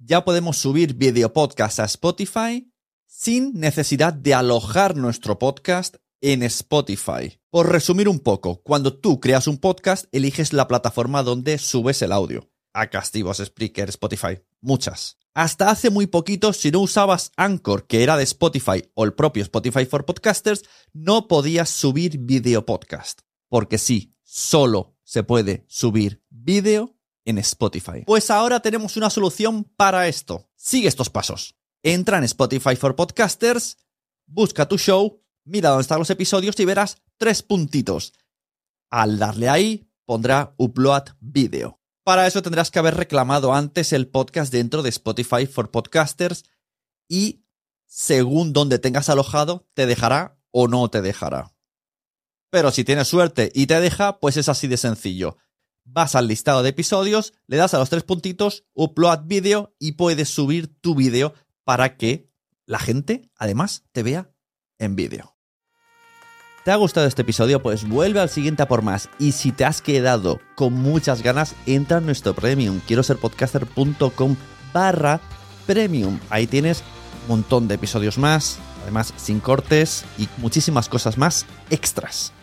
ya podemos subir video podcast a Spotify sin necesidad de alojar nuestro podcast en Spotify. Por resumir un poco, cuando tú creas un podcast, eliges la plataforma donde subes el audio. A Castigos, Spreaker, Spotify, muchas. Hasta hace muy poquito, si no usabas Anchor, que era de Spotify, o el propio Spotify for Podcasters, no podías subir video podcast. Porque sí, solo se puede subir vídeo en Spotify. Pues ahora tenemos una solución para esto. Sigue estos pasos. Entra en Spotify for Podcasters, busca tu show, mira dónde están los episodios y verás tres puntitos. Al darle ahí, pondrá Upload Video. Para eso tendrás que haber reclamado antes el podcast dentro de Spotify for Podcasters y según donde tengas alojado, te dejará o no te dejará. Pero si tienes suerte y te deja, pues es así de sencillo vas al listado de episodios, le das a los tres puntitos, upload vídeo y puedes subir tu vídeo para que la gente además te vea en vídeo. ¿Te ha gustado este episodio? Pues vuelve al siguiente a por más. Y si te has quedado con muchas ganas, entra en nuestro premium. Quiero ser podcaster.com barra premium. Ahí tienes un montón de episodios más, además sin cortes y muchísimas cosas más extras.